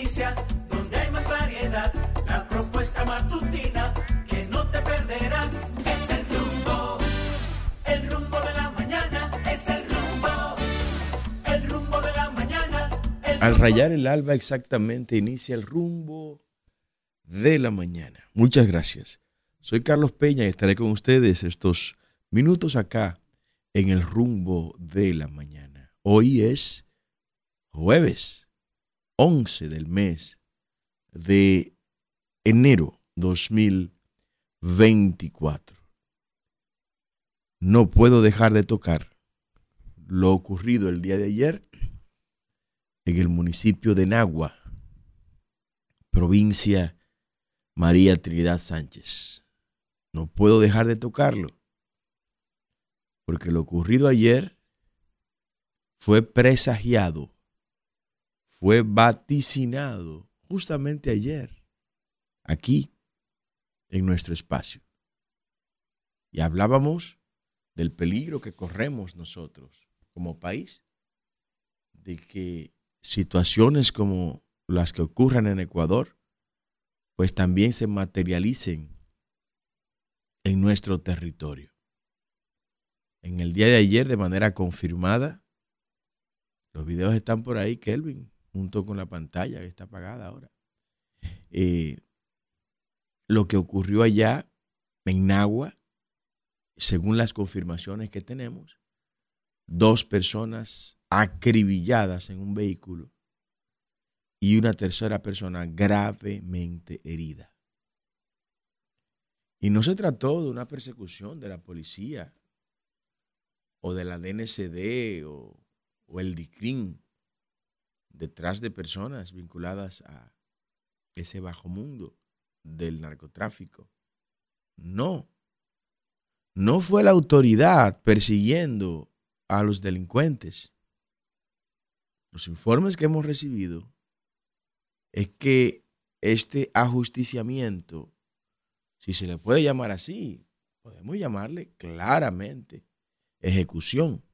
noticia, donde hay más variedad, la propuesta matutina que no te perderás. Es el rumbo, el rumbo de la mañana, es el rumbo, el rumbo de la mañana. el Al rayar el alba exactamente inicia el rumbo de la mañana. Muchas gracias. Soy Carlos Peña y estaré con ustedes estos minutos acá en el rumbo de la mañana. Hoy es jueves 11 del mes de enero 2024. No puedo dejar de tocar lo ocurrido el día de ayer en el municipio de Nagua, provincia María Trinidad Sánchez. No puedo dejar de tocarlo, porque lo ocurrido ayer fue presagiado, fue vaticinado justamente ayer, aquí, en nuestro espacio. Y hablábamos del peligro que corremos nosotros como país, de que situaciones como las que ocurren en Ecuador, pues también se materialicen en nuestro territorio. En el día de ayer, de manera confirmada, los videos están por ahí, Kelvin, junto con la pantalla que está apagada ahora. Eh, lo que ocurrió allá en Nagua, según las confirmaciones que tenemos, dos personas acribilladas en un vehículo y una tercera persona gravemente herida. Y no se trató de una persecución de la policía o de la DNCD o, o el DICRIN detrás de personas vinculadas a ese bajo mundo del narcotráfico. No. No fue la autoridad persiguiendo a los delincuentes. Los informes que hemos recibido es que este ajusticiamiento, si se le puede llamar así, podemos llamarle claramente ejecución.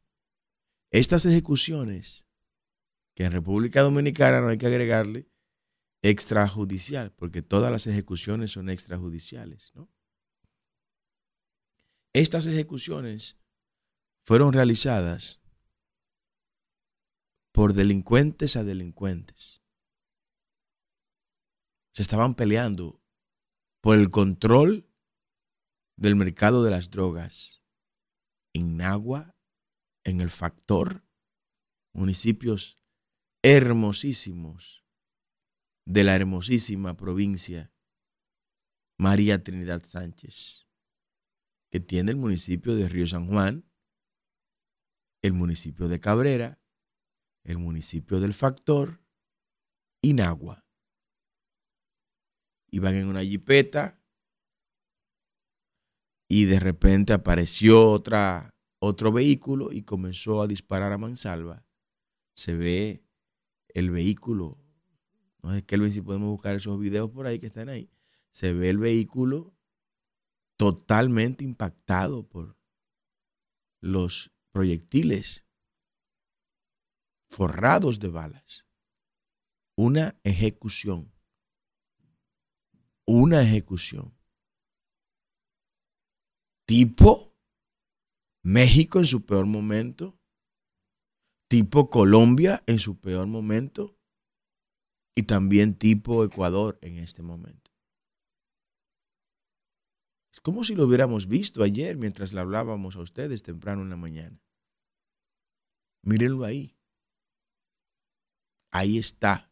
Estas ejecuciones, que en República Dominicana no hay que agregarle extrajudicial, porque todas las ejecuciones son extrajudiciales, ¿no? Estas ejecuciones fueron realizadas por delincuentes a delincuentes. Se estaban peleando por el control del mercado de las drogas en Nagua, en el Factor, municipios hermosísimos de la hermosísima provincia María Trinidad Sánchez, que tiene el municipio de Río San Juan, el municipio de Cabrera, el municipio del Factor y Nagua. Iban en una jipeta y de repente apareció otro vehículo y comenzó a disparar a mansalva. Se ve el vehículo, no sé Kelvin si podemos buscar esos videos por ahí que están ahí. Se ve el vehículo totalmente impactado por los proyectiles forrados de balas. Una ejecución. Una ejecución. Tipo México en su peor momento. Tipo Colombia en su peor momento. Y también tipo Ecuador en este momento. Es como si lo hubiéramos visto ayer mientras le hablábamos a ustedes temprano en la mañana. Mírenlo ahí. Ahí está.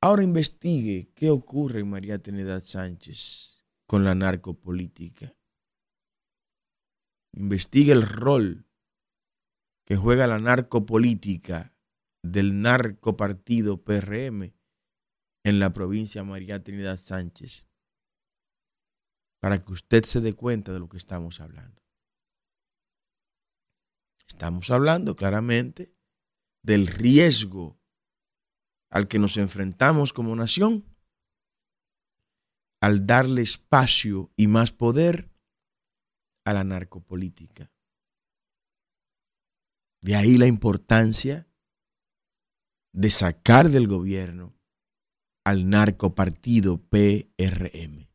Ahora investigue qué ocurre en María Trinidad Sánchez con la narcopolítica. Investigue el rol que juega la narcopolítica del narcopartido PRM en la provincia María Trinidad Sánchez para que usted se dé cuenta de lo que estamos hablando. Estamos hablando claramente del riesgo al que nos enfrentamos como nación al darle espacio y más poder a la narcopolítica. De ahí la importancia de sacar del gobierno al narcopartido PRM.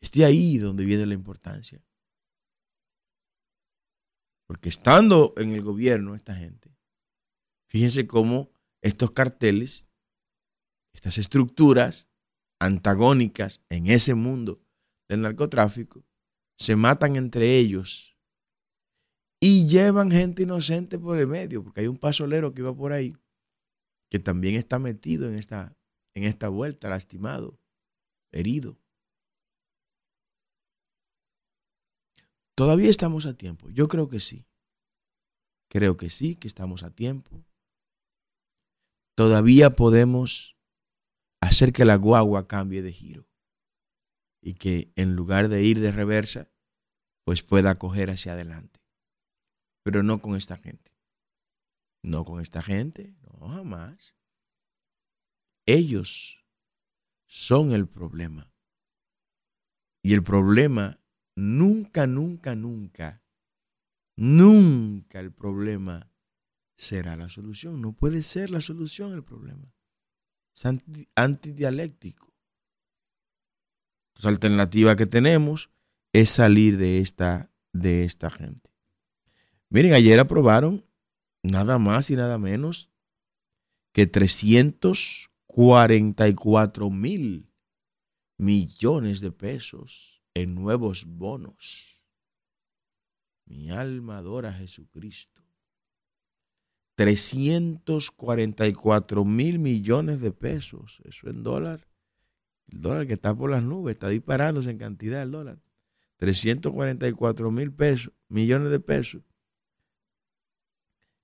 Es de ahí donde viene la importancia. Porque estando en el gobierno esta gente, fíjense cómo estos carteles, estas estructuras antagónicas en ese mundo del narcotráfico, se matan entre ellos y llevan gente inocente por el medio, porque hay un pasolero que iba por ahí que también está metido en esta, en esta vuelta, lastimado, herido. Todavía estamos a tiempo. Yo creo que sí. Creo que sí, que estamos a tiempo. Todavía podemos hacer que la guagua cambie de giro y que en lugar de ir de reversa, pues pueda coger hacia adelante. Pero no con esta gente. No con esta gente, no jamás. Ellos son el problema. Y el problema nunca, nunca, nunca, nunca el problema será la solución. No puede ser la solución el problema. Es antidialéctico. La alternativa que tenemos es salir de esta, de esta gente. Miren, ayer aprobaron nada más y nada menos que 344 mil millones de pesos en nuevos bonos. Mi alma adora a Jesucristo. 344 mil millones de pesos. Eso en dólar. El dólar que está por las nubes, está disparándose en cantidad el dólar. 344 mil pesos, millones de pesos.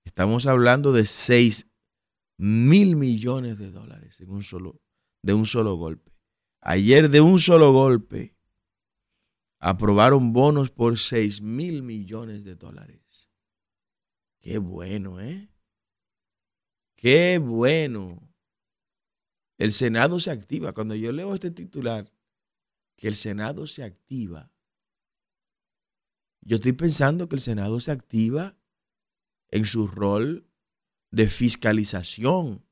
Estamos hablando de 6 mil millones de dólares en un solo, de un solo golpe. Ayer de un solo golpe aprobaron bonos por 6 mil millones de dólares. Qué bueno, ¿eh? Qué bueno. El Senado se activa. Cuando yo leo este titular, que el Senado se activa, yo estoy pensando que el Senado se activa en su rol de fiscalización.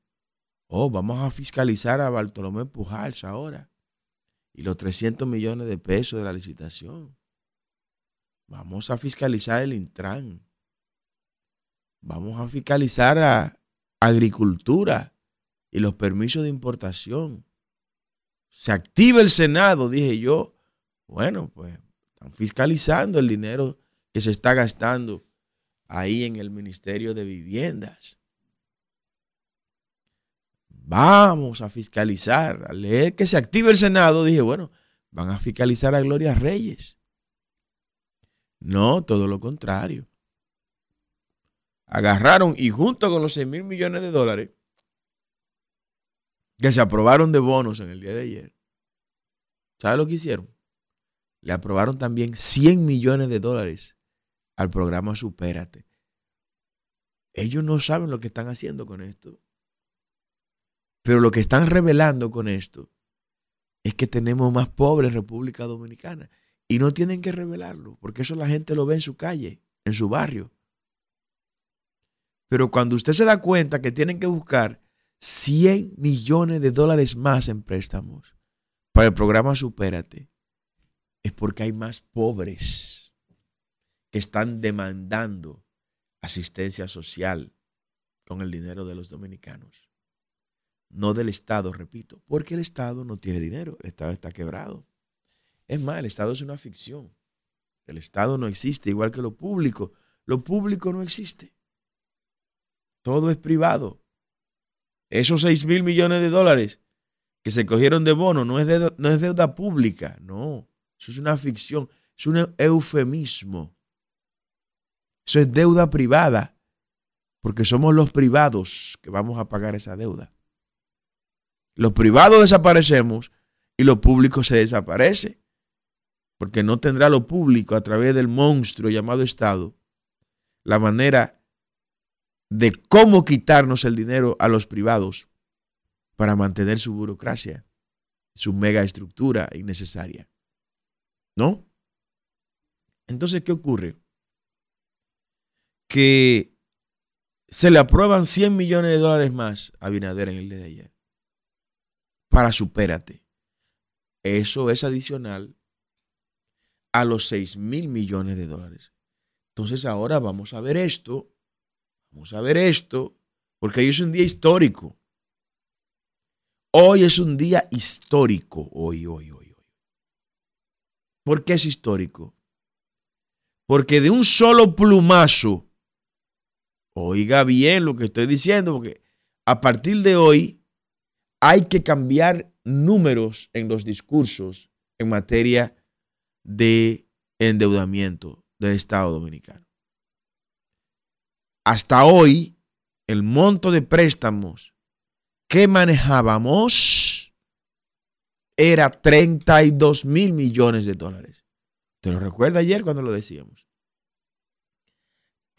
Oh, vamos a fiscalizar a Bartolomé Pujals ahora. Y los 300 millones de pesos de la licitación. Vamos a fiscalizar el Intran. Vamos a fiscalizar a agricultura y los permisos de importación. Se activa el Senado, dije yo. Bueno, pues están fiscalizando el dinero que se está gastando ahí en el Ministerio de Viviendas. Vamos a fiscalizar. Al leer que se active el Senado, dije, bueno, van a fiscalizar a Gloria Reyes. No, todo lo contrario agarraron y junto con los 6 mil millones de dólares que se aprobaron de bonos en el día de ayer, ¿sabe lo que hicieron? Le aprobaron también 100 millones de dólares al programa Supérate. Ellos no saben lo que están haciendo con esto. Pero lo que están revelando con esto es que tenemos más pobres en República Dominicana. Y no tienen que revelarlo, porque eso la gente lo ve en su calle, en su barrio. Pero cuando usted se da cuenta que tienen que buscar 100 millones de dólares más en préstamos para el programa Supérate, es porque hay más pobres que están demandando asistencia social con el dinero de los dominicanos. No del Estado, repito, porque el Estado no tiene dinero, el Estado está quebrado. Es más, el Estado es una ficción. El Estado no existe, igual que lo público. Lo público no existe. Todo es privado. Esos 6 mil millones de dólares que se cogieron de bono no es, deuda, no es deuda pública, no. Eso es una ficción, es un eufemismo. Eso es deuda privada, porque somos los privados que vamos a pagar esa deuda. Los privados desaparecemos y lo público se desaparece, porque no tendrá lo público a través del monstruo llamado Estado la manera de cómo quitarnos el dinero a los privados para mantener su burocracia, su mega estructura innecesaria. ¿No? Entonces, ¿qué ocurre? Que se le aprueban 100 millones de dólares más a Binader en el día de ayer. para Supérate. Eso es adicional a los 6 mil millones de dólares. Entonces ahora vamos a ver esto, vamos a ver esto, porque hoy es un día histórico. Hoy es un día histórico, hoy, hoy, hoy, hoy. ¿Por qué es histórico? Porque de un solo plumazo, oiga bien lo que estoy diciendo, porque a partir de hoy hay que cambiar números en los discursos en materia de endeudamiento del Estado Dominicano. Hasta hoy, el monto de préstamos que manejábamos era 32 mil millones de dólares. ¿Te lo recuerda ayer cuando lo decíamos?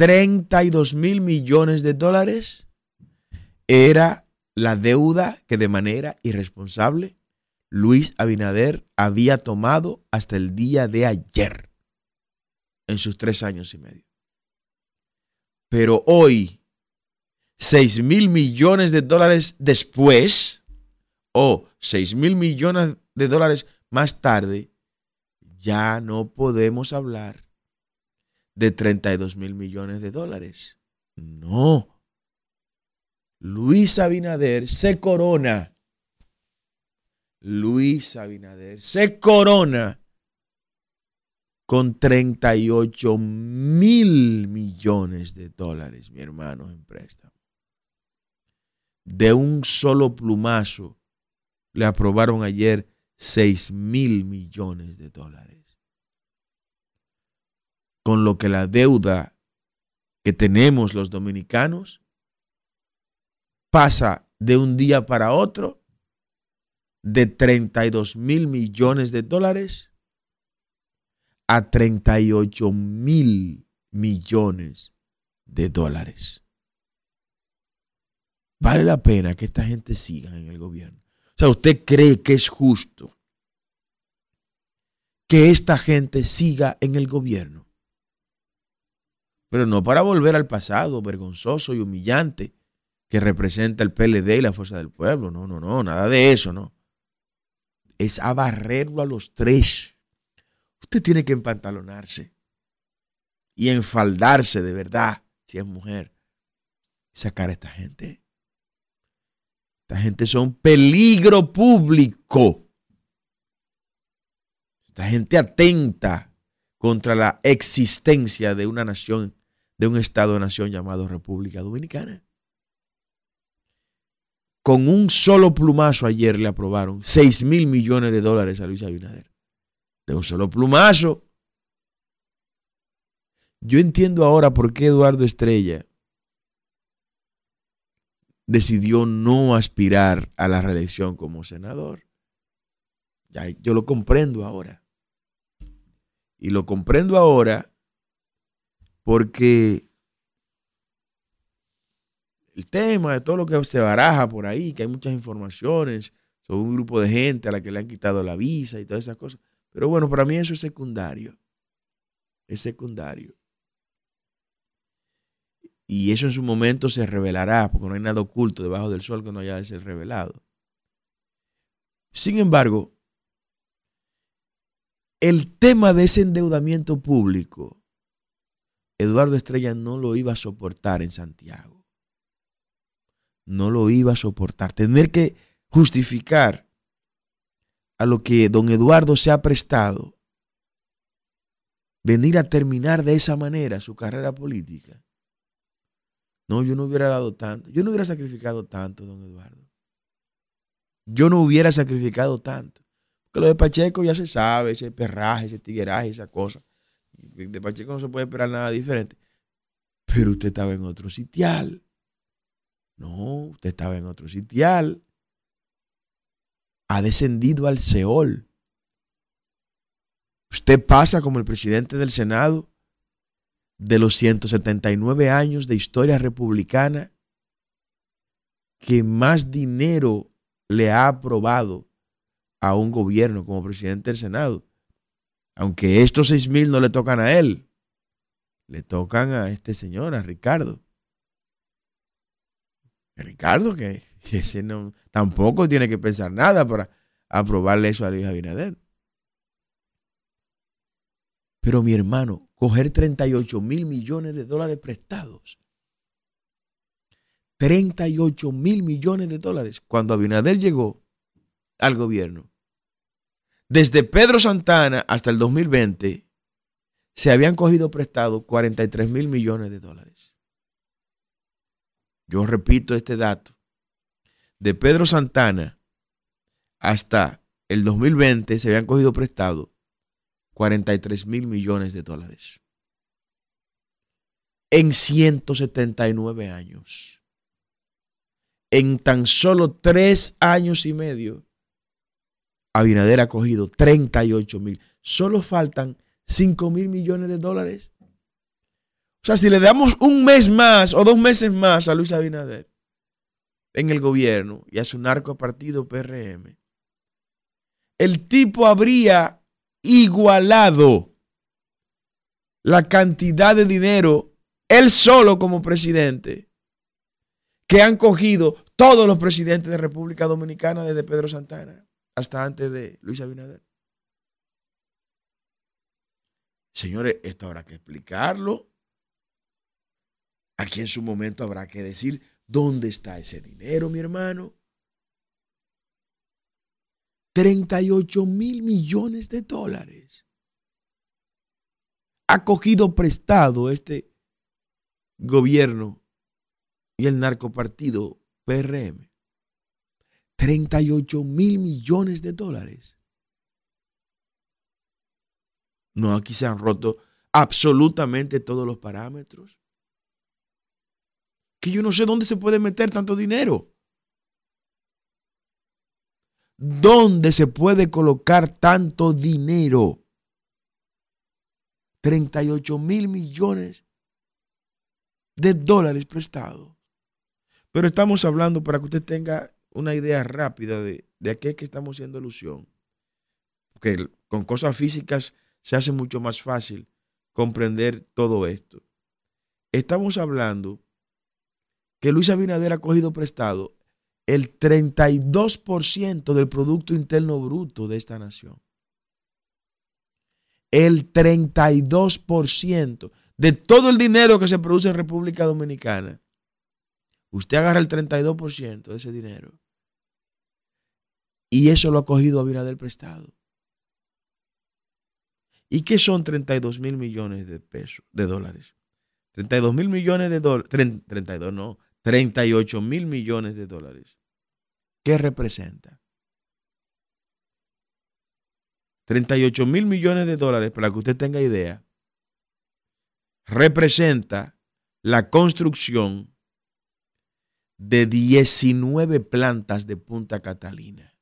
32 mil millones de dólares era la deuda que de manera irresponsable Luis Abinader había tomado hasta el día de ayer en sus tres años y medio. Pero hoy, 6 mil millones de dólares después, o 6 mil millones de dólares más tarde, ya no podemos hablar de 32 mil millones de dólares. No. Luis Abinader se corona Luis Abinader se corona con 38 mil millones de dólares, mi hermano, en préstamo. De un solo plumazo le aprobaron ayer 6 mil millones de dólares. Con lo que la deuda que tenemos los dominicanos pasa de un día para otro de 32 mil millones de dólares a 38 mil millones de dólares. Vale la pena que esta gente siga en el gobierno. O sea, ¿usted cree que es justo que esta gente siga en el gobierno? Pero no para volver al pasado vergonzoso y humillante que representa el PLD y la Fuerza del Pueblo. No, no, no, nada de eso, no es a barrerlo a los tres. Usted tiene que empantalonarse y enfaldarse de verdad, si es mujer, sacar a esta gente. Esta gente son peligro público. Esta gente atenta contra la existencia de una nación, de un Estado-nación llamado República Dominicana con un solo plumazo ayer le aprobaron 6 mil millones de dólares a Luis Abinader. De un solo plumazo. Yo entiendo ahora por qué Eduardo Estrella decidió no aspirar a la reelección como senador. Yo lo comprendo ahora. Y lo comprendo ahora porque el tema, de todo lo que se baraja por ahí, que hay muchas informaciones sobre un grupo de gente a la que le han quitado la visa y todas esas cosas. Pero bueno, para mí eso es secundario. Es secundario. Y eso en su momento se revelará, porque no hay nada oculto debajo del sol que no haya de ser revelado. Sin embargo, el tema de ese endeudamiento público, Eduardo Estrella no lo iba a soportar en Santiago no lo iba a soportar. Tener que justificar a lo que don Eduardo se ha prestado, venir a terminar de esa manera su carrera política. No, yo no hubiera dado tanto, yo no hubiera sacrificado tanto, don Eduardo. Yo no hubiera sacrificado tanto. Porque lo de Pacheco ya se sabe, ese perraje, ese tigueraje, esa cosa. De Pacheco no se puede esperar nada diferente. Pero usted estaba en otro sitial. No, usted estaba en otro sitial. Ha descendido al Seol. Usted pasa como el presidente del Senado de los 179 años de historia republicana que más dinero le ha aprobado a un gobierno como presidente del Senado. Aunque estos 6 mil no le tocan a él, le tocan a este señor, a Ricardo. Ricardo, que ese no, tampoco tiene que pensar nada para aprobarle eso a Luis Abinader. Pero mi hermano, coger 38 mil millones de dólares prestados. 38 mil millones de dólares. Cuando Abinader llegó al gobierno, desde Pedro Santana hasta el 2020, se habían cogido prestados 43 mil millones de dólares. Yo repito este dato. De Pedro Santana hasta el 2020 se habían cogido prestados 43 mil millones de dólares. En 179 años. En tan solo tres años y medio, Abinader ha cogido 38 mil. Solo faltan 5 mil millones de dólares. O sea, si le damos un mes más o dos meses más a Luis Abinader en el gobierno y a su narco partido PRM, el tipo habría igualado la cantidad de dinero, él solo como presidente, que han cogido todos los presidentes de República Dominicana desde Pedro Santana hasta antes de Luis Abinader. Señores, esto habrá que explicarlo. Aquí en su momento habrá que decir dónde está ese dinero, mi hermano. 38 mil millones de dólares. Ha cogido prestado este gobierno y el narcopartido PRM. 38 mil millones de dólares. No, aquí se han roto absolutamente todos los parámetros. Que yo no sé dónde se puede meter tanto dinero. ¿Dónde se puede colocar tanto dinero? 38 mil millones de dólares prestados. Pero estamos hablando para que usted tenga una idea rápida de, de qué es que estamos haciendo alusión. Porque con cosas físicas se hace mucho más fácil comprender todo esto. Estamos hablando que Luis Abinader ha cogido prestado el 32% del Producto Interno Bruto de esta nación. El 32% de todo el dinero que se produce en República Dominicana. Usted agarra el 32% de ese dinero. Y eso lo ha cogido Abinader prestado. ¿Y qué son 32 mil millones de pesos, de dólares? 32 mil millones de dólares, 32 no, 38 mil millones de dólares. ¿Qué representa? 38 mil millones de dólares, para que usted tenga idea, representa la construcción de 19 plantas de Punta Catalina.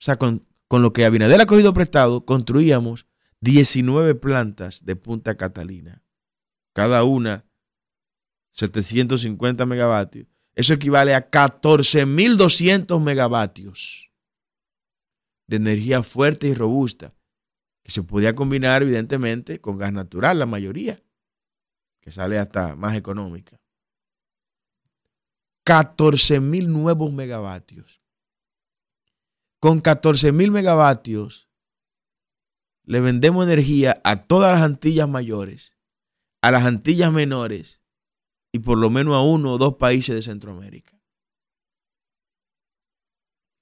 O sea, con con lo que Abinader ha cogido prestado, construíamos 19 plantas de Punta Catalina. Cada una 750 megavatios. Eso equivale a 14.200 megavatios de energía fuerte y robusta, que se podía combinar evidentemente con gas natural, la mayoría, que sale hasta más económica. 14.000 nuevos megavatios con 14 mil megavatios le vendemos energía a todas las Antillas mayores, a las Antillas menores y por lo menos a uno o dos países de Centroamérica.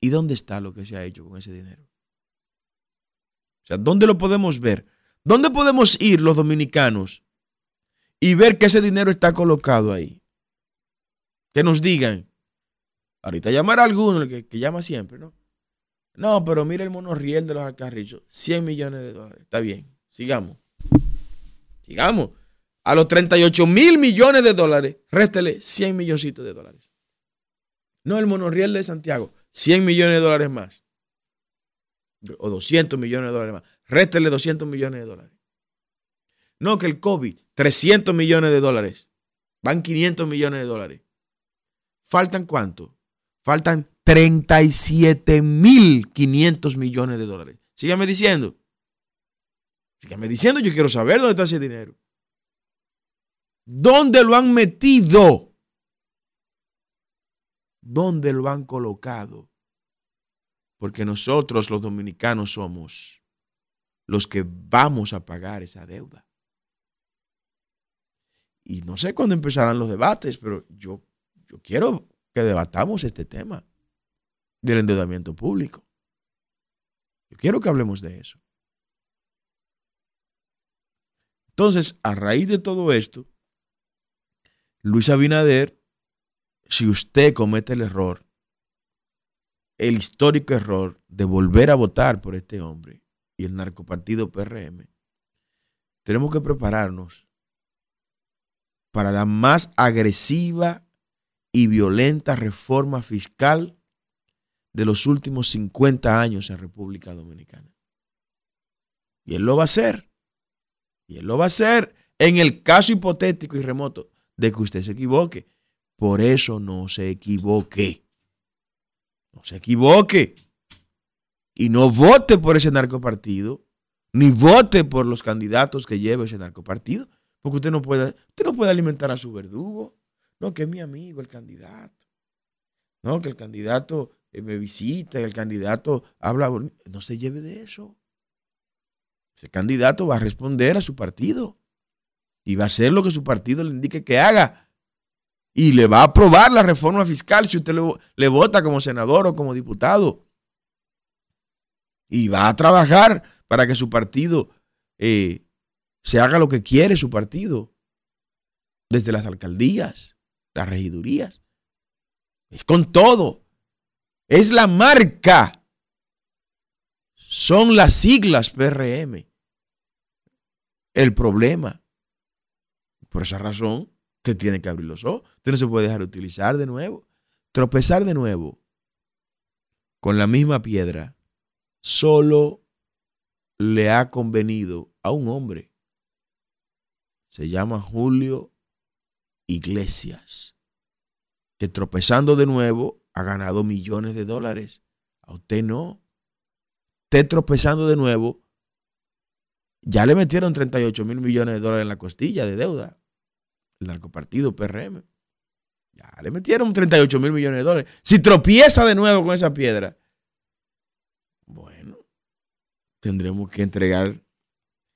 ¿Y dónde está lo que se ha hecho con ese dinero? O sea, ¿dónde lo podemos ver? ¿Dónde podemos ir los dominicanos y ver que ese dinero está colocado ahí? Que nos digan. Ahorita llamar a alguno, que, que llama siempre, ¿no? No, pero mira el monorriel de los alcarrillos. 100 millones de dólares. Está bien. Sigamos. Sigamos. A los 38 mil millones de dólares, réstele 100 milloncitos de dólares. No el monorriel de Santiago. 100 millones de dólares más. O 200 millones de dólares más. Réstele 200 millones de dólares. No, que el COVID, 300 millones de dólares. Van 500 millones de dólares. ¿Faltan cuánto? Faltan 37.500 millones de dólares. Sígame diciendo. Sígame diciendo, yo quiero saber dónde está ese dinero. ¿Dónde lo han metido? ¿Dónde lo han colocado? Porque nosotros los dominicanos somos los que vamos a pagar esa deuda. Y no sé cuándo empezarán los debates, pero yo, yo quiero que debatamos este tema del endeudamiento público. Yo quiero que hablemos de eso. Entonces, a raíz de todo esto, Luis Abinader, si usted comete el error, el histórico error de volver a votar por este hombre y el narcopartido PRM, tenemos que prepararnos para la más agresiva y violenta reforma fiscal de los últimos 50 años en República Dominicana. Y él lo va a hacer. Y él lo va a hacer en el caso hipotético y remoto de que usted se equivoque. Por eso no se equivoque. No se equivoque. Y no vote por ese narcopartido, ni vote por los candidatos que lleve ese narcopartido, porque usted no puede, usted no puede alimentar a su verdugo. No, que es mi amigo el candidato. No, que el candidato eh, me visita, el candidato habla. No se lleve de eso. Ese candidato va a responder a su partido y va a hacer lo que su partido le indique que haga. Y le va a aprobar la reforma fiscal si usted le, le vota como senador o como diputado. Y va a trabajar para que su partido eh, se haga lo que quiere su partido. Desde las alcaldías, las regidurías. Es con todo. Es la marca. Son las siglas PRM. El problema. Por esa razón, usted tiene que abrir los ojos. Usted no se puede dejar utilizar de nuevo. Tropezar de nuevo con la misma piedra solo le ha convenido a un hombre. Se llama Julio Iglesias, que tropezando de nuevo ha ganado millones de dólares. A usted no. Usted tropezando de nuevo, ya le metieron 38 mil millones de dólares en la costilla de deuda. El narcopartido PRM. Ya le metieron 38 mil millones de dólares. Si tropieza de nuevo con esa piedra, bueno, tendremos que entregar,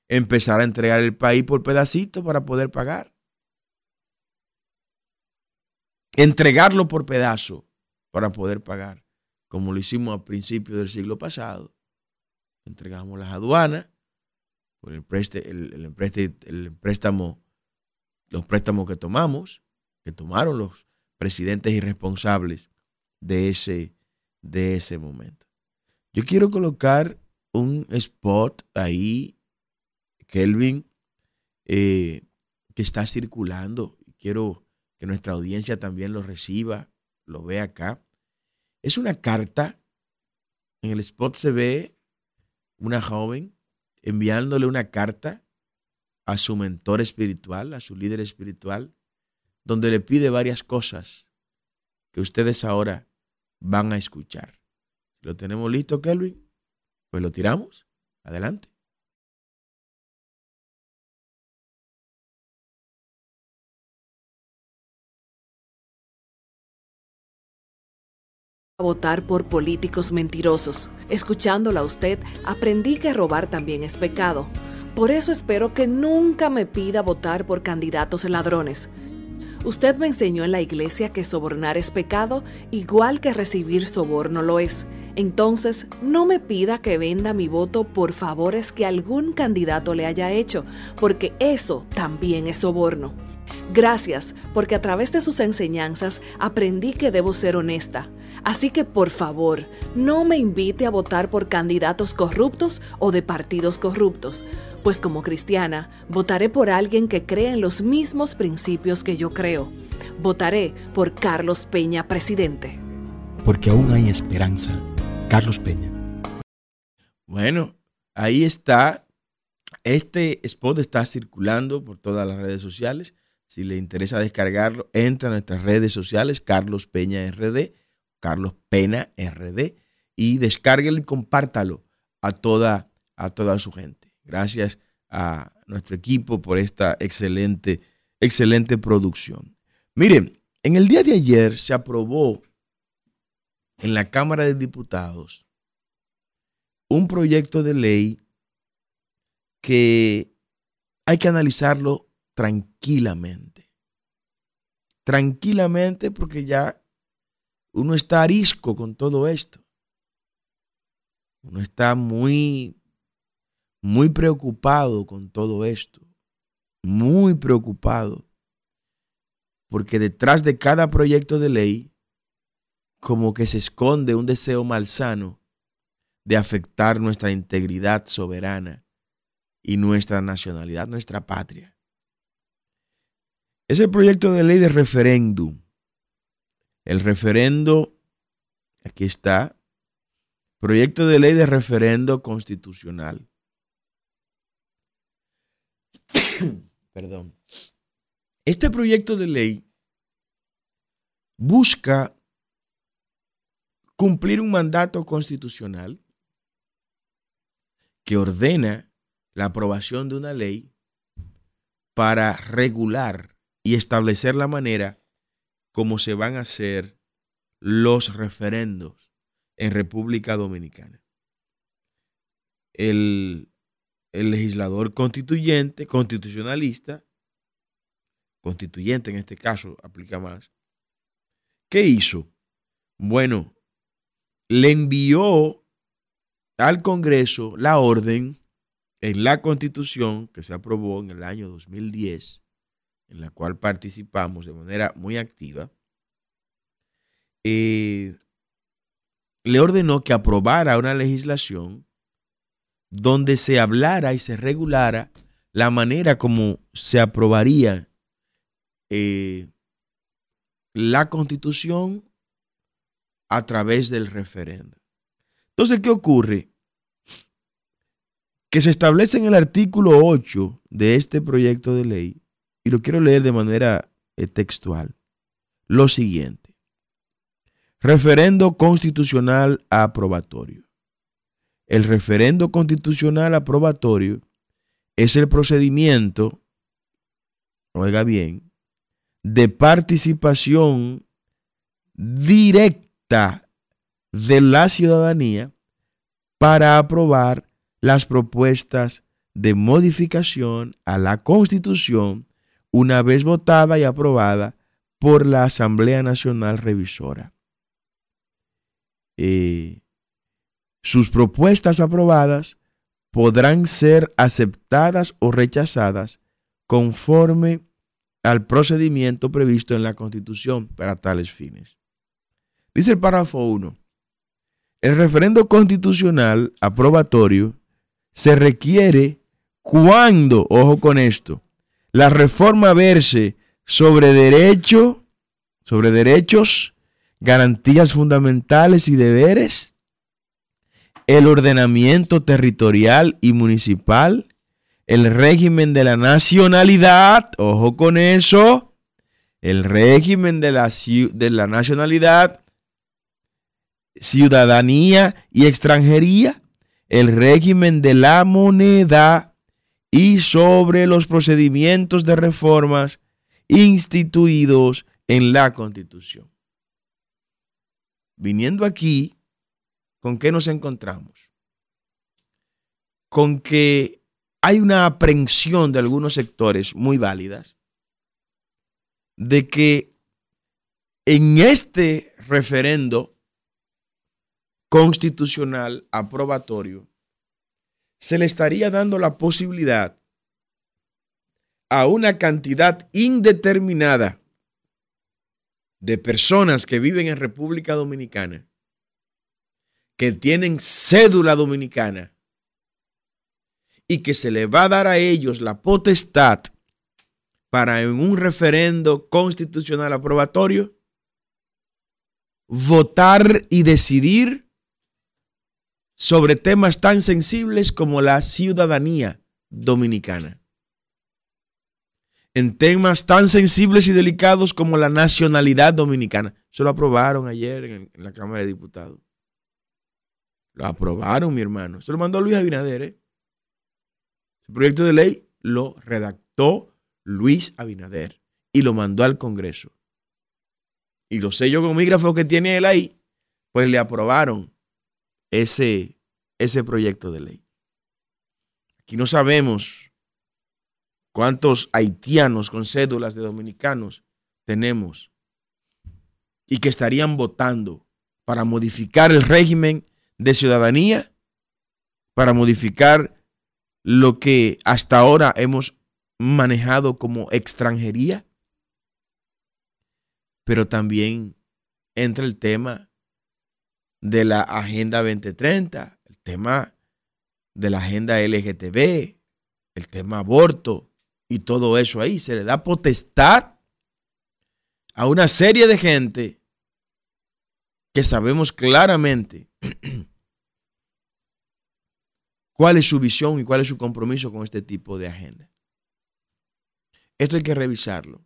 empezar a entregar el país por pedacitos para poder pagar. Entregarlo por pedazo para poder pagar, como lo hicimos a principios del siglo pasado. Entregamos las aduanas por el, el, el, préstamo, los préstamos que tomamos, que tomaron los presidentes irresponsables de ese, de ese momento. Yo quiero colocar un spot ahí, Kelvin, eh, que está circulando. Quiero que nuestra audiencia también lo reciba, lo vea acá. Es una carta, en el spot se ve una joven enviándole una carta a su mentor espiritual, a su líder espiritual, donde le pide varias cosas que ustedes ahora van a escuchar. ¿Lo tenemos listo, Kelvin? Pues lo tiramos. Adelante. Votar por políticos mentirosos. Escuchándola a usted, aprendí que robar también es pecado. Por eso espero que nunca me pida votar por candidatos ladrones. Usted me enseñó en la iglesia que sobornar es pecado, igual que recibir soborno lo es. Entonces, no me pida que venda mi voto por favores que algún candidato le haya hecho, porque eso también es soborno. Gracias, porque a través de sus enseñanzas aprendí que debo ser honesta. Así que por favor, no me invite a votar por candidatos corruptos o de partidos corruptos, pues como cristiana, votaré por alguien que cree en los mismos principios que yo creo. Votaré por Carlos Peña, presidente. Porque aún hay esperanza. Carlos Peña. Bueno, ahí está. Este spot está circulando por todas las redes sociales. Si le interesa descargarlo, entra a nuestras redes sociales, Carlos Peña RD, Carlos Pena RD, y descárguelo y compártalo a toda, a toda su gente. Gracias a nuestro equipo por esta excelente, excelente producción. Miren, en el día de ayer se aprobó en la Cámara de Diputados un proyecto de ley que hay que analizarlo tranquilamente. Tranquilamente porque ya uno está arisco con todo esto. Uno está muy, muy preocupado con todo esto. Muy preocupado. Porque detrás de cada proyecto de ley, como que se esconde un deseo malsano de afectar nuestra integridad soberana y nuestra nacionalidad, nuestra patria. Es el proyecto de ley de referéndum. El referendo, aquí está, proyecto de ley de referendo constitucional. Perdón. Este proyecto de ley busca cumplir un mandato constitucional que ordena la aprobación de una ley para regular y establecer la manera como se van a hacer los referendos en República Dominicana. El, el legislador constituyente, constitucionalista, constituyente en este caso aplica más, ¿qué hizo? Bueno, le envió al Congreso la orden en la constitución que se aprobó en el año 2010, en la cual participamos de manera muy activa, eh, le ordenó que aprobara una legislación donde se hablara y se regulara la manera como se aprobaría eh, la constitución a través del referendo. Entonces, ¿qué ocurre? Que se establece en el artículo 8 de este proyecto de ley, y lo quiero leer de manera eh, textual, lo siguiente. Referendo constitucional aprobatorio. El referendo constitucional aprobatorio es el procedimiento, oiga bien, de participación directa de la ciudadanía para aprobar las propuestas de modificación a la Constitución una vez votada y aprobada por la Asamblea Nacional Revisora. Eh, sus propuestas aprobadas podrán ser aceptadas o rechazadas conforme al procedimiento previsto en la Constitución para tales fines. Dice el párrafo 1. El referendo constitucional aprobatorio se requiere cuando, ojo con esto, la reforma verse sobre derecho, sobre derechos, garantías fundamentales y deberes, el ordenamiento territorial y municipal, el régimen de la nacionalidad, ojo con eso, el régimen de la, de la nacionalidad. Ciudadanía y extranjería, el régimen de la moneda y sobre los procedimientos de reformas instituidos en la Constitución. Viniendo aquí, ¿con qué nos encontramos? Con que hay una aprehensión de algunos sectores muy válidas de que en este referendo constitucional aprobatorio, se le estaría dando la posibilidad a una cantidad indeterminada de personas que viven en República Dominicana, que tienen cédula dominicana, y que se le va a dar a ellos la potestad para en un referendo constitucional aprobatorio votar y decidir sobre temas tan sensibles como la ciudadanía dominicana. En temas tan sensibles y delicados como la nacionalidad dominicana. Eso lo aprobaron ayer en, la Cámara de Diputados. Lo aprobaron, mi hermano. Se lo mandó Luis Abinader. ¿eh? El proyecto de ley lo redactó Luis Abinader y lo mandó al Congreso. Y lo sé yo con mígrafo que tiene él ahí pues le aprobaron ese, ese proyecto de ley. Aquí no sabemos cuántos haitianos con cédulas de dominicanos tenemos y que estarían votando para modificar el régimen de ciudadanía, para modificar lo que hasta ahora hemos manejado como extranjería, pero también entra el tema de la Agenda 2030, el tema de la Agenda LGTB, el tema aborto y todo eso ahí. Se le da potestad a una serie de gente que sabemos claramente cuál es su visión y cuál es su compromiso con este tipo de agenda. Esto hay que revisarlo.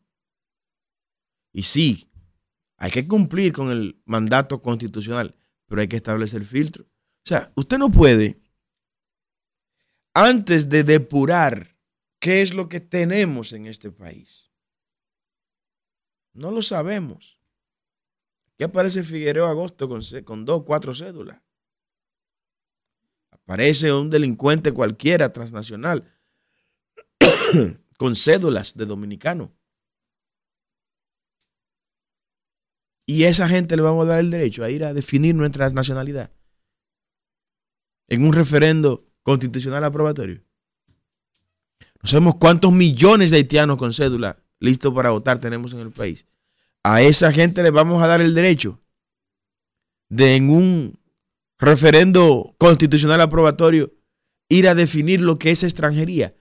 Y sí, hay que cumplir con el mandato constitucional, pero hay que establecer filtro. O sea, usted no puede, antes de depurar qué es lo que tenemos en este país, no lo sabemos. ¿Qué aparece Figueroa Agosto con, con dos, cuatro cédulas? Aparece un delincuente cualquiera transnacional con cédulas de dominicano. Y a esa gente le vamos a dar el derecho a ir a definir nuestra nacionalidad en un referendo constitucional aprobatorio. No sabemos cuántos millones de haitianos con cédula listos para votar tenemos en el país. A esa gente le vamos a dar el derecho de en un referendo constitucional aprobatorio ir a definir lo que es extranjería,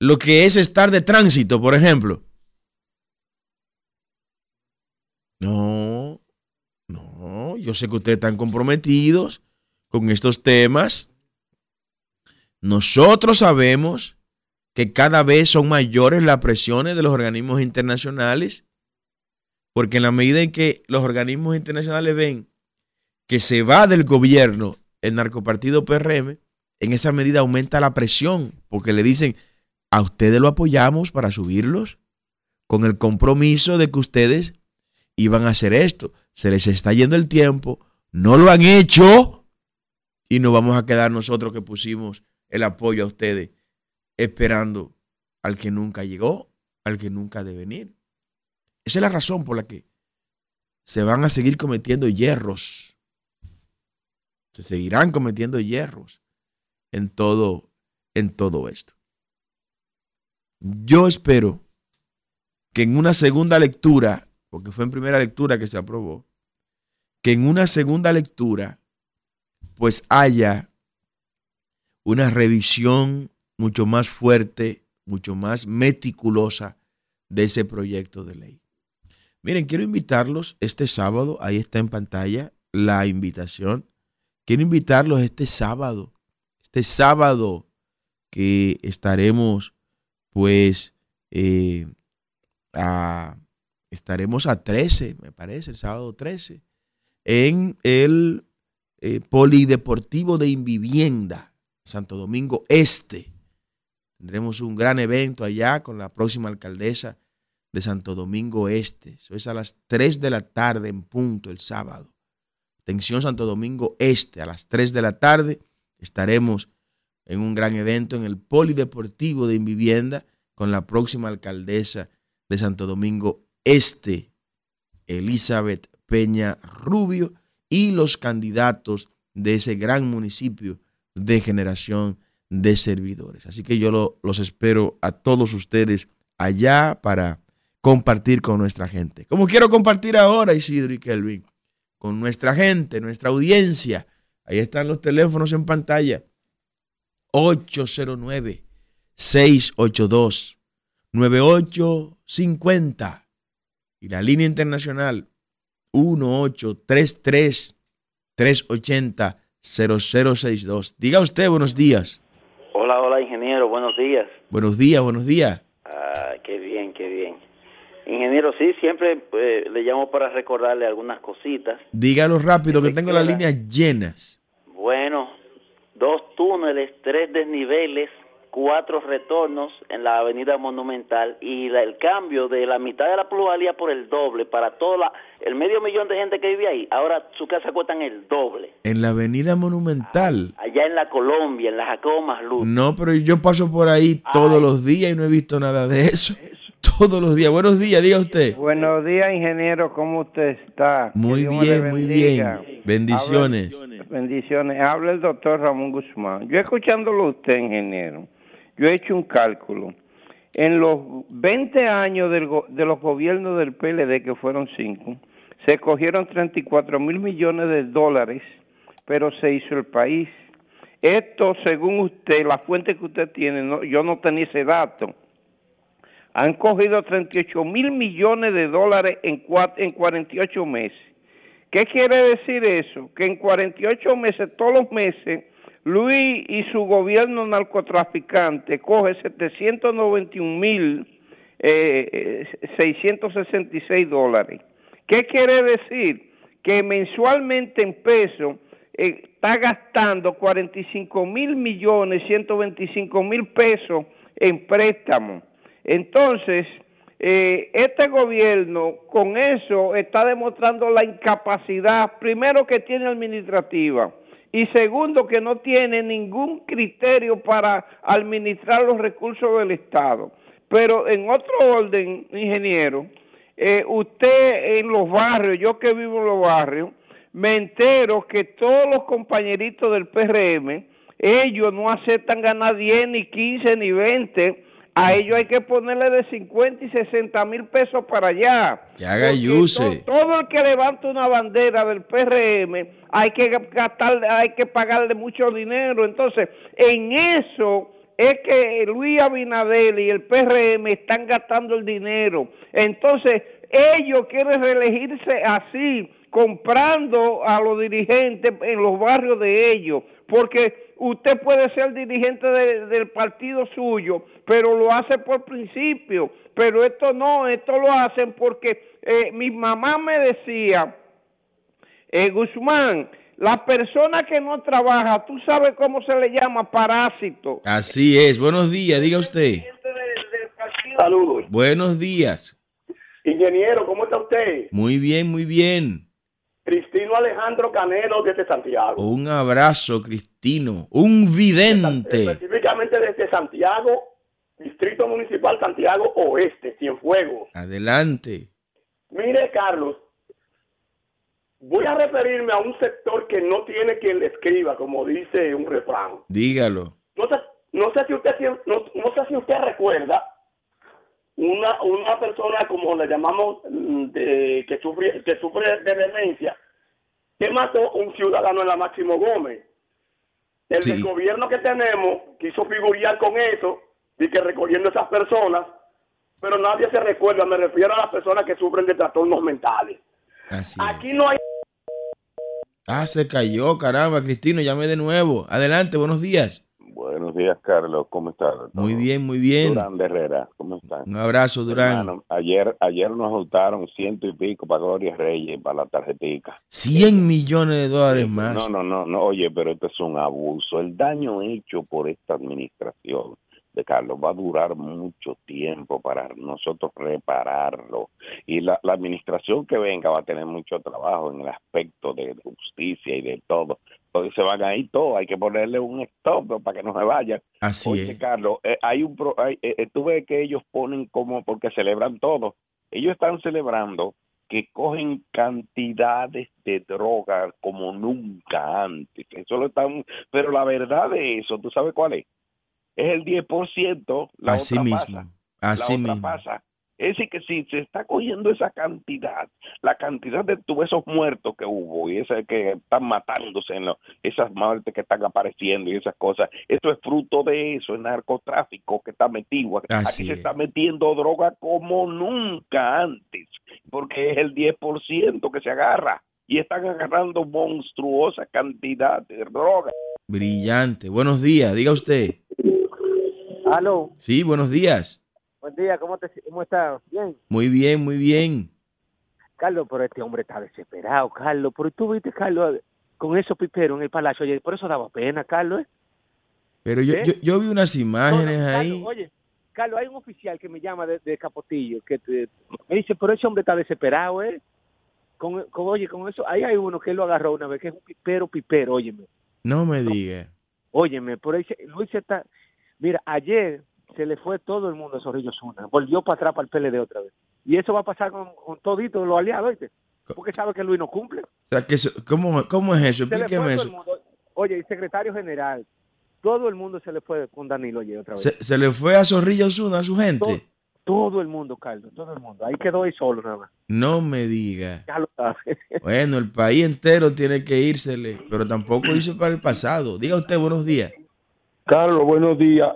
lo que es estar de tránsito, por ejemplo. No, yo sé que ustedes están comprometidos con estos temas. Nosotros sabemos que cada vez son mayores las presiones de los organismos internacionales, porque en la medida en que los organismos internacionales ven que se va del gobierno el narcopartido PRM, en esa medida aumenta la presión, porque le dicen, a ustedes lo apoyamos para subirlos, con el compromiso de que ustedes iban a hacer esto. Se les está yendo el tiempo, no lo han hecho y nos vamos a quedar nosotros que pusimos el apoyo a ustedes esperando al que nunca llegó, al que nunca ha de venir. Esa es la razón por la que se van a seguir cometiendo hierros. Se seguirán cometiendo hierros en todo, en todo esto. Yo espero que en una segunda lectura, porque fue en primera lectura que se aprobó, que en una segunda lectura pues haya una revisión mucho más fuerte, mucho más meticulosa de ese proyecto de ley. Miren, quiero invitarlos este sábado, ahí está en pantalla la invitación. Quiero invitarlos este sábado, este sábado que estaremos pues eh, a, estaremos a 13, me parece, el sábado 13, en el eh, Polideportivo de Invivienda, Santo Domingo Este. Tendremos un gran evento allá con la próxima alcaldesa de Santo Domingo Este. Eso es a las 3 de la tarde en punto el sábado. Atención Santo Domingo Este, a las 3 de la tarde estaremos en un gran evento en el Polideportivo de Invivienda con la próxima alcaldesa de Santo Domingo Este, Elizabeth Peña Rubio, y los candidatos de ese gran municipio de generación de servidores. Así que yo los espero a todos ustedes allá para compartir con nuestra gente. Como quiero compartir ahora, Isidro y Kelvin, con nuestra gente, nuestra audiencia. Ahí están los teléfonos en pantalla. 809 682 9850 y la línea internacional 1833 380 0062. Diga usted buenos días. Hola, hola, ingeniero, buenos días. Buenos días, buenos días. Ah, qué bien, qué bien. Ingeniero, sí, siempre eh, le llamo para recordarle algunas cositas. Dígalo rápido, que tengo las líneas llenas. Bueno, dos túneles, tres desniveles cuatro retornos en la avenida Monumental y la- el cambio de la mitad de la plusvalía por el doble para todo la, el medio millón de gente que vive ahí. Ahora su casa cuestan el doble. En la avenida Monumental. Allá en la Colombia, en la Jacobo Masluz. No, pero yo paso por ahí todos los días y no he visto nada de eso. Todos los días. Buenos días, diga usted. Buenos días, ingeniero, ¿cómo usted está? Muy bien, muy bien. Bendiciones. Habla- bendiciones. Habla el doctor Ramón Guzmán. Yo escuchándolo a usted, ingeniero, yo he hecho un cálculo. En los 20 años de los gobiernos del PLD, que fueron cinco, se cogieron 34 mil millones de dólares, pero se hizo el país. Esto, según usted, la fuente que usted tiene, yo no tenía ese dato han cogido 38 mil millones de dólares en, en 48 meses. ¿Qué quiere decir eso? Que en 48 meses, todos los meses, Luis y su gobierno narcotraficante coge 791 mil eh, eh, 666 dólares. ¿Qué quiere decir? Que mensualmente en pesos eh, está gastando 45 mil millones 125 mil pesos en préstamos. Entonces, eh, este gobierno con eso está demostrando la incapacidad, primero que tiene administrativa y segundo que no tiene ningún criterio para administrar los recursos del Estado. Pero en otro orden, ingeniero, eh, usted en los barrios, yo que vivo en los barrios, me entero que todos los compañeritos del PRM, ellos no aceptan ganar 10, ni 15, ni 20. A ellos hay que ponerle de 50 y 60 mil pesos para allá. Que haga todo el que levanta una bandera del PRM hay que gastar, hay que pagarle mucho dinero. Entonces, en eso es que Luis Abinader y el PRM están gastando el dinero. Entonces, ellos quieren reelegirse así, comprando a los dirigentes en los barrios de ellos, porque usted puede ser dirigente de- del partido suyo, pero lo hace por principio, pero esto no, esto lo hacen porque eh, mi mamá me decía, eh, Guzmán, la persona que no trabaja, tú sabes cómo se le llama parásito. Así es. Buenos días, diga usted. Saludos. Buenos días. Ingeniero, ¿cómo está usted? Muy bien, muy bien. Cristino Alejandro Canelo desde Santiago. Un abrazo, Cristino. Un vidente. Específicamente desde Santiago, Distrito Municipal Santiago Oeste, Cienfuegos. Adelante. Mire, Carlos, voy a referirme a un sector que no tiene quien le escriba, como dice un refrán. Dígalo. No sé, no sé si usted no, no sé si usted recuerda una una persona como le llamamos mm, de, que sufre que sufre de demencia que mató un ciudadano en la Máximo Gómez. El Sí. gobierno que tenemos quiso figurar con eso y que recogiendo esas personas, pero nadie se recuerda. Me refiero a las personas que sufren de trastornos mentales. Así Aquí es. no hay Ah, se cayó, caramba, Cristino, llame de nuevo. Adelante, buenos días. Buenos días, Carlos. ¿Cómo estás? Muy bien, muy bien. Durán de Herrera, ¿cómo están? Un abrazo, Durán. Hermano, ayer, ayer nos juntaron ciento y pico para Gloria Reyes, para la tarjetica. 100 millones de dólares más. No, no, no, no, oye, pero esto es un abuso. El daño hecho por esta administración de Carlos va a durar mucho tiempo para nosotros repararlo. Y la, la administración que venga va a tener mucho trabajo en el aspecto de justicia y de todo. Se van a ir todos, hay que ponerle un stop para que no se vayan. Así Oye, es. Carlos, eh, hay un pro, hay, eh, eh, tú ves que ellos ponen como, porque celebran todo, ellos están celebrando que cogen cantidades de drogas como nunca antes. Eso lo están, pero la verdad de eso, ¿tú sabes cuál es? Es el 10%, la Así otra mismo. pasa, Así la otra mismo. pasa. Es decir, que si se está cogiendo esa cantidad, la cantidad de tu- esos muertos que hubo y ese que están matándose, en lo- esas muertes que están apareciendo y esas cosas, esto es fruto de eso, el narcotráfico que está metido. Aquí Así se es. está metiendo droga como nunca antes, porque es el 10% que se agarra y están agarrando monstruosa cantidad de droga. Brillante. Buenos días, diga usted. Aló, Sí, buenos días. Buen día, ¿cómo, te, cómo estás? Bien. Muy bien, muy bien. Carlos, pero este hombre está desesperado, Carlos. Pero tú viste, Carlos, con esos piperos en el palacio ayer, por eso daba pena, Carlos. ¿eh? Pero yo, ¿Eh? yo, yo vi unas imágenes No, no, ahí. Carlos, oye, Carlos, hay un oficial que me llama de, de Capotillo que te- me dice, pero ese hombre está desesperado, ¿eh? Con, con, oye, con eso, ahí hay uno que lo agarró una vez, que es un pipero, pipero, óyeme. No me diga. Óyeme, por ahí Luis está... Mira, ayer se le fue todo el mundo a Zorrillo Zuna, volvió para atrás para el PLD otra vez. Y eso va a pasar con, con toditos los aliados, ¿oíste? Porque sabe que Luis no cumple. O sea, que eso- ¿cómo, ¿cómo es eso? Explíqueme eso. mundo. Oye, el secretario general, todo el mundo se le fue con Danilo ayer otra vez. Se, se le fue a Zorrillo Osuna a su gente. Todo el mundo, Carlos, todo el mundo. Ahí quedó ahí solo nada más. No me diga. Ya lo sabes. Bueno, el país entero tiene que írsele, pero tampoco irse para el pasado. Diga usted buenos días. Carlos, buenos días.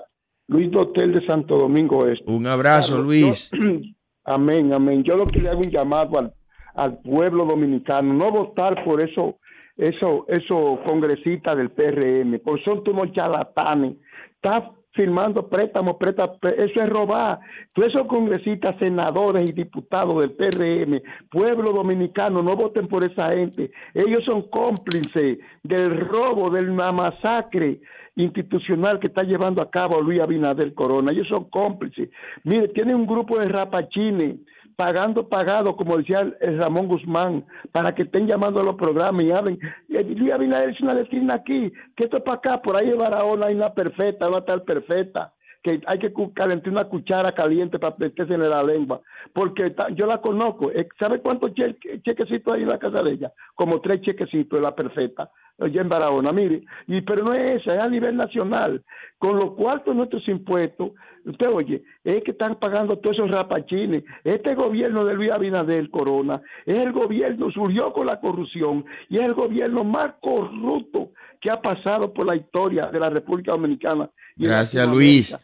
Luis Dotel de Santo Domingo Este. Un abrazo, Luis. yo- amén, amén. Yo lo que le hago un llamado al, al pueblo dominicano, no votar por eso, eso, esos congresistas del PRM, porque son todos unos charlatanes. Está firmando préstamos, préstamos, eso es robar. Todos esos congresistas, senadores y diputados del PRM, pueblo dominicano, no voten por esa gente. Ellos son cómplices del robo, de la masacre institucional que está llevando a cabo Luis Abinader Corona. Ellos son cómplices. Mire, tiene un grupo de rapachines pagando pagado, como decía Ramón Guzmán, para que estén llamando a los programas y hablen. Eh, Luis Abinader es una letrina aquí, que esto es para acá, por ahí Barahona hay una perfecta, una tal perfecta que hay que calentar una cuchara caliente para meterse en la lengua, porque yo la conozco. Eh, ¿Sabe cuántos che- chequecitos hay en la casa de ella? Como tres chequecitos de la perfecta, allá en Barahona, mire. Y, pero no es esa, es a nivel nacional. Con los cuartos de nuestros impuestos, usted oye, es que están pagando todos esos rapachines. Este gobierno de Luis Abinader Corona es el gobierno, surgió con la corrupción y es el gobierno más corrupto que ha pasado por la historia de la República Dominicana. Gracias. Luis.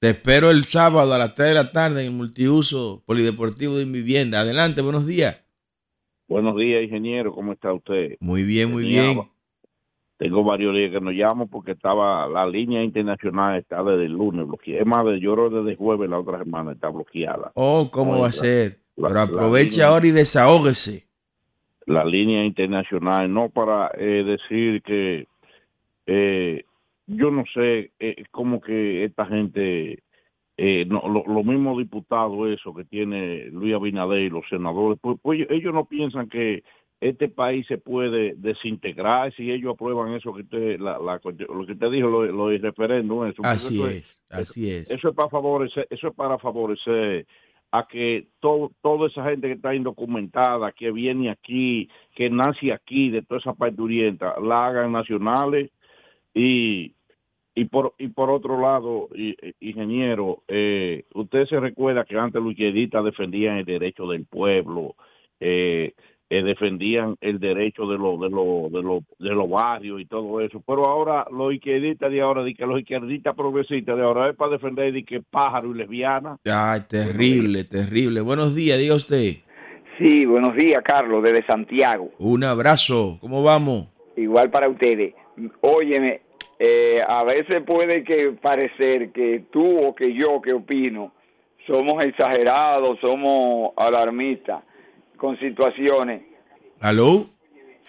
Te espero el sábado a las 3 de la tarde en el multiuso polideportivo de Vivienda. Adelante, buenos días. Buenos días, ingeniero, ¿cómo está usted? Muy bien, muy Tenía- bien. Tengo varios días que no llamo porque estaba la línea internacional está desde el lunes bloqueada. Es más, yo creo desde jueves la otra semana está bloqueada. Oh, ¿cómo va a ser? la- Pero aproveche línea- ahora y desahógese. la línea internacional, no para eh, decir que eh, yo no sé eh, cómo que esta gente, eh, no, lo- los mismos diputados, eso que tiene Luis Abinader y los senadores, pues, pues ellos no piensan que este país se puede desintegrar si ellos aprueban eso que usted, la, la- lo que usted dijo, lo, lo del referéndum. Eso, Así eso es, así es. eso es para favorecer, eso es para favorecer a que todo, toda esa gente que está indocumentada, que viene aquí, que nace aquí, de toda esa parte orienta, la hagan nacionales y y por y por otro lado, ingeniero, eh, usted se recuerda que antes los defendían el derecho del pueblo, eh, eh, defendían el derecho de los de los de los de los barrios y todo eso, pero ahora los izquierdistas de ahora, de que los izquierdistas progresistas de ahora es para defender de que pájaro y lesbiana. Ay, terrible, terrible. Buenos días, diga usted. Sí, buenos días, Carlos, desde Santiago. Un abrazo. ¿Cómo vamos? Igual para ustedes. Óyeme, eh, a veces puede que parecer que tú o que yo que opino somos exagerados, somos alarmistas con situaciones. ¿Aló?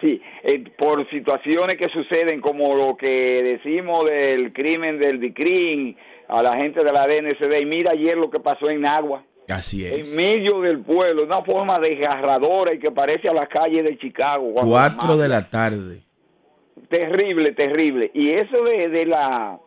Sí, eh, por situaciones que suceden como lo que decimos del crimen del DICRIN a la gente de la DNCD. Y mira ayer lo que pasó en Agua. Así es. En medio del pueblo, una forma desgarradora y que parece a la calle de Chicago. Cuatro de la tarde. Terrible, terrible. Y eso de, de la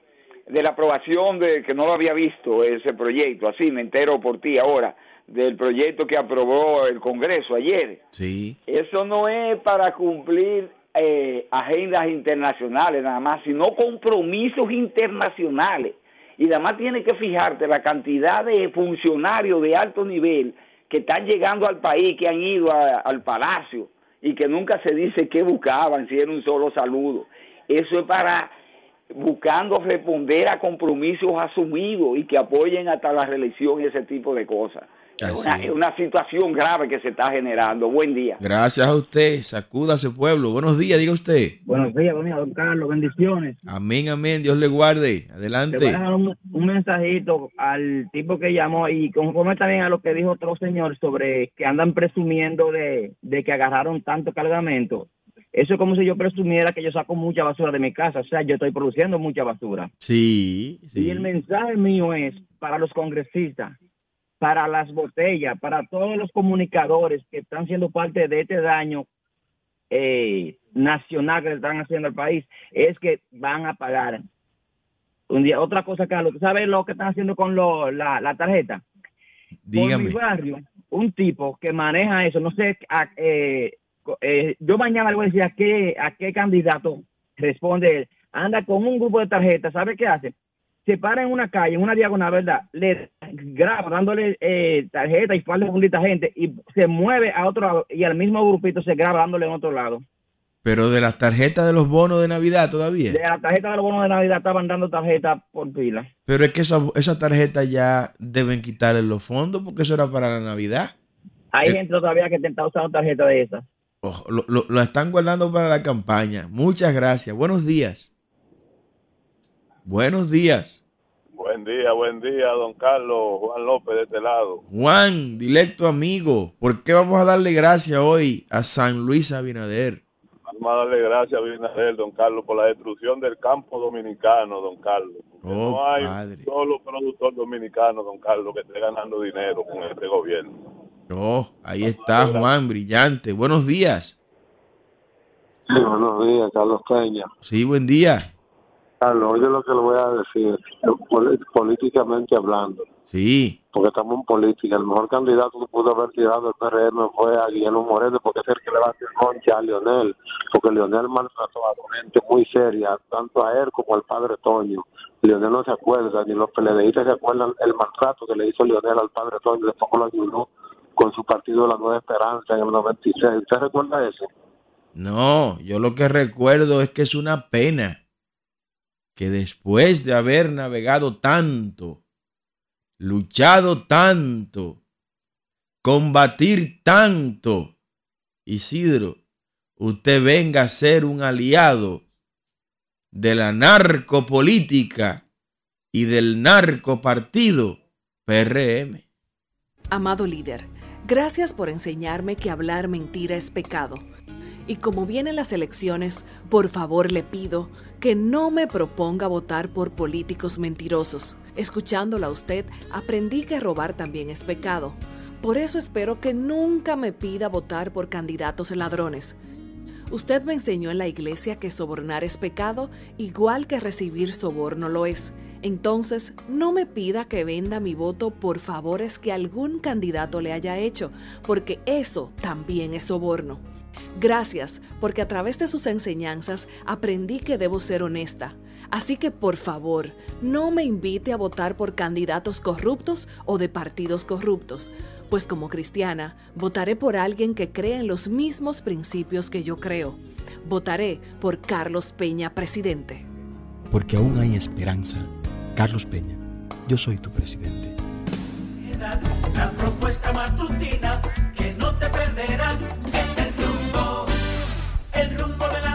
de la aprobación de que no lo había visto ese proyecto, así me entero por ti ahora del proyecto que aprobó el Congreso ayer. Sí. Eso no es para cumplir eh, agendas internacionales nada más, sino compromisos internacionales. Y además tiene que fijarte la cantidad de funcionarios de alto nivel que están llegando al país, que han ido a- al palacio y que nunca se dice qué buscaban, si era un solo saludo. Eso es para buscando responder a compromisos asumidos y que apoyen hasta la reelección y ese tipo de cosas. Es una, situación grave que se está generando. Buen día. Gracias a usted. Sacúdase, pueblo. Buenos días, diga usted. Buenos días, buenos días, don Carlos, bendiciones. Amén, amén. Dios le guarde. Te Adelante. voy a dejar un, un mensajito al tipo que llamó y conforme también a lo que dijo otro señor sobre que andan presumiendo de, de que agarraron tanto cargamento. Eso es como si yo presumiera que yo saco mucha basura de mi casa. O sea, yo estoy produciendo mucha basura. Sí, Y el mensaje mío es para los congresistas, para las botellas, para todos los comunicadores que están siendo parte de este daño eh, nacional que le están haciendo al país, es que van a pagar. Un día, otra cosa, Carlos, ¿tú sabes lo que están haciendo con lo, la, la tarjeta? Por Dígame. mi barrio, un tipo que maneja eso, no sé, a- eh, eh, yo mañana le voy a decir a qué, a qué candidato responde él. Anda con un grupo de tarjetas, ¿sabe qué hace? Se para en una calle, en una diagonal, ¿verdad? Le graba dándole eh, tarjeta y de fundita gente y se mueve a otro lado y al mismo grupito se graba dándole en otro lado. Pero de las tarjetas de los bonos de Navidad todavía. De la tarjeta de los bonos de Navidad estaban dando tarjeta por pila. Pero es que esa, esa tarjeta ya deben quitarle los fondos porque eso era para la Navidad. Hay Eh. gente todavía que está usando tarjeta de esas. Oh, lo, lo- lo están guardando para la campaña. Muchas gracias. Buenos días. Buenos días. Buen día, buen día, don Carlos Juan López de este lado. Juan, directo amigo, ¿por qué vamos a darle gracias hoy a San Luis Abinader? Vamos a darle gracias a Binader, don Carlos, por la destrucción del campo dominicano, don Carlos. Oh, no hay padre. solo productor dominicano, don Carlos, que esté ganando dinero con este gobierno. Oh, ahí está Juan, brillante. Buenos días. Sí, buenos días, Carlos Peña. Sí, buen día. Carlos, oye lo que le voy a decir, pol- políticamente hablando, Sí, porque estamos en política. El mejor candidato que pudo haber tirado el PRM fue a Guillermo Moreno, porque es el que le va a hacer concha a Lionel, porque Lionel maltrató a gente muy seria, tanto a él como al padre Toño. Lionel no se acuerda, ni los PLDistas se acuerdan el maltrato que le hizo Lionel al padre Toño, después lo ayudó con su partido de la Nueva Esperanza en el 96. ¿Usted recuerda eso? no, yo lo que recuerdo es que es una pena que después de haber navegado tanto, luchado tanto, combatir tanto, Isidro, usted venga a ser un aliado de la narcopolítica y del narcopartido PRM. Amado líder, gracias por enseñarme que hablar mentira es pecado. Y como vienen las elecciones, por favor le pido que no me proponga votar por políticos mentirosos. Escuchándola a usted, aprendí que robar también es pecado. Por eso espero que nunca me pida votar por candidatos ladrones. Usted me enseñó en la iglesia que sobornar es pecado, igual que recibir soborno lo es. Entonces, no me pida que venda mi voto por favores que algún candidato le haya hecho, porque eso también es soborno. Gracias, porque a través de sus enseñanzas aprendí que debo ser honesta. Así que por favor, no me invite a votar por candidatos corruptos o de partidos corruptos, pues como cristiana votaré por alguien que crea en los mismos principios que yo creo. Votaré por Carlos Peña, presidente. Porque aún hay esperanza. Carlos Peña, yo soy tu presidente. La propuesta matutina que no te el rumbo de la